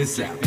this out.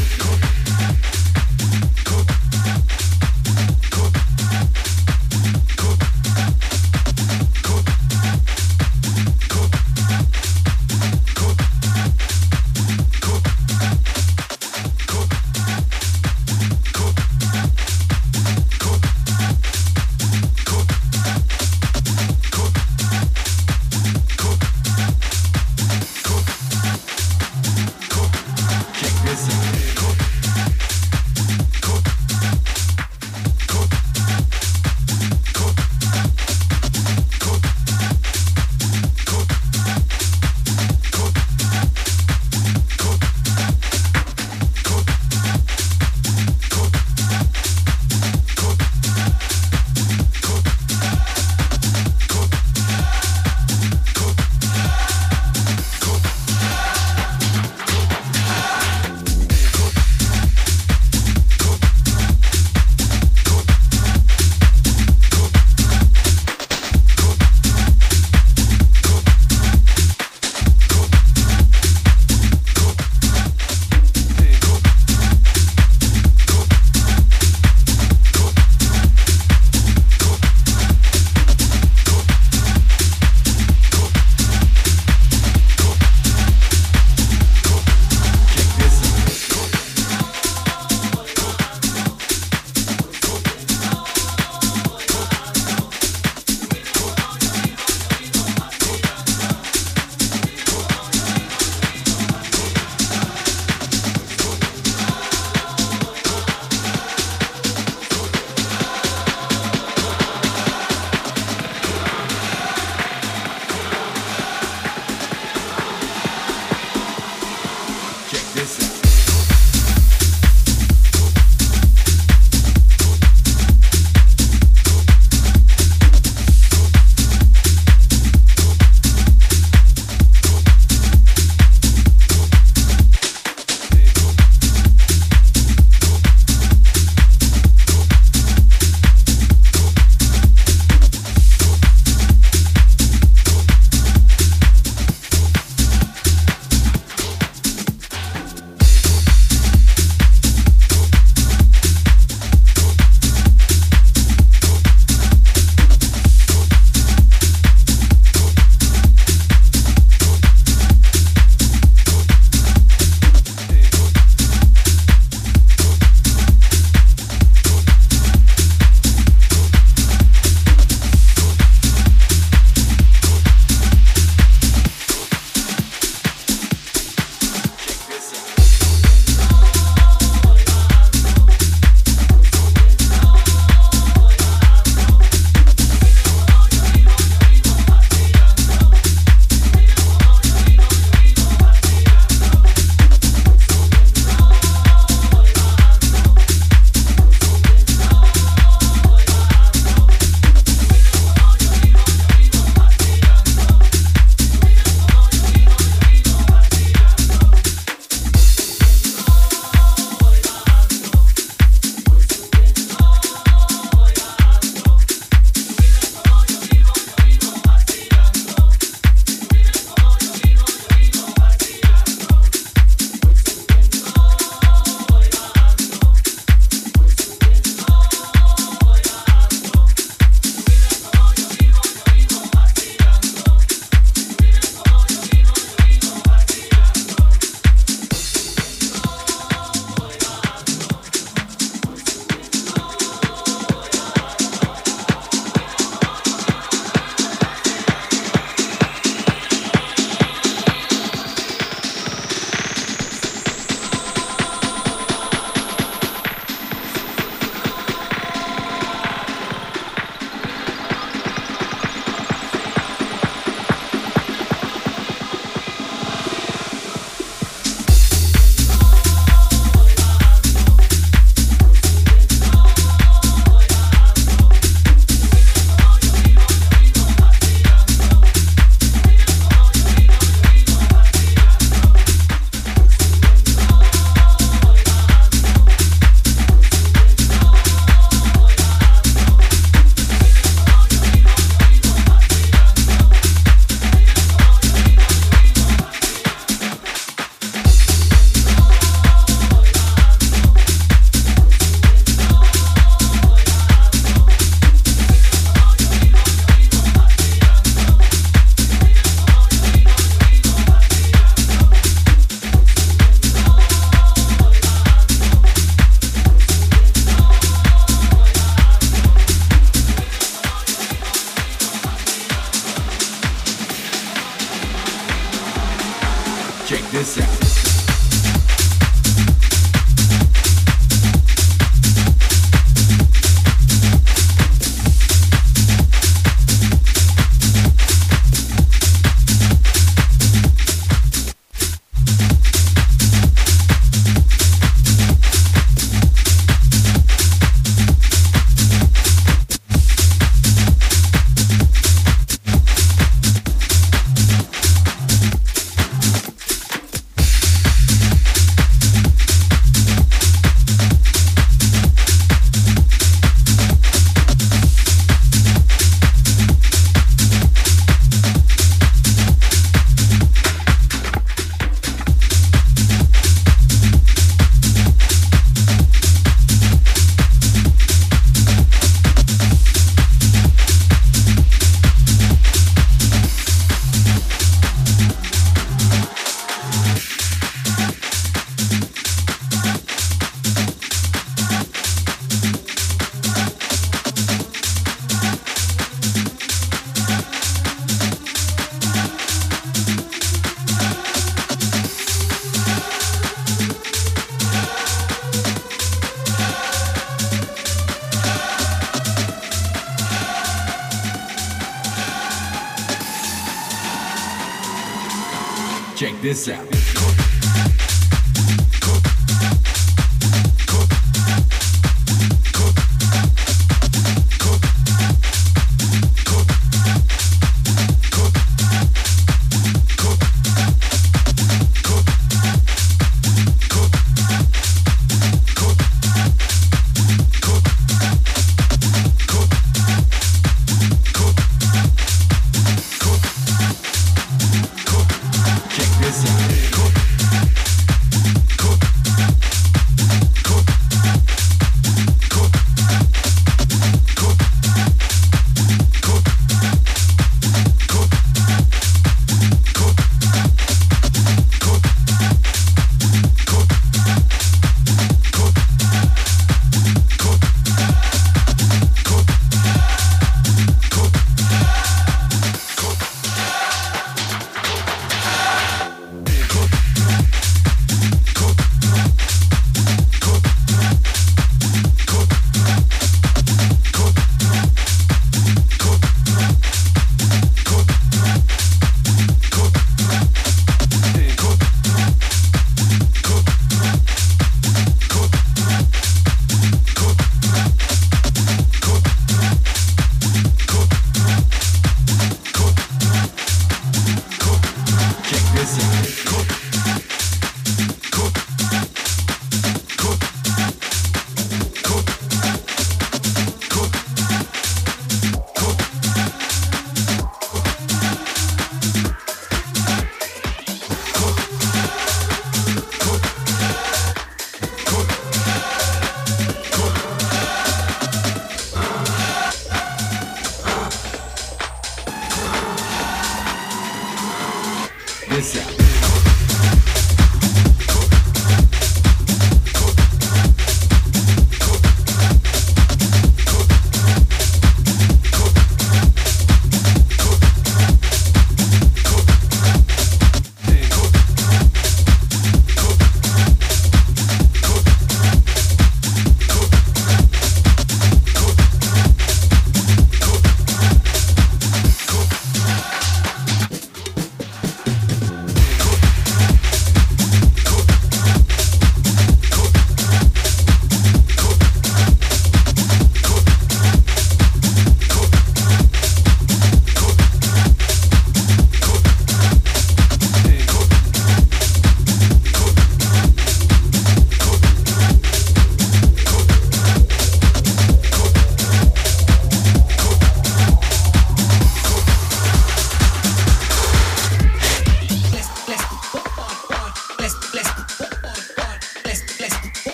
Out.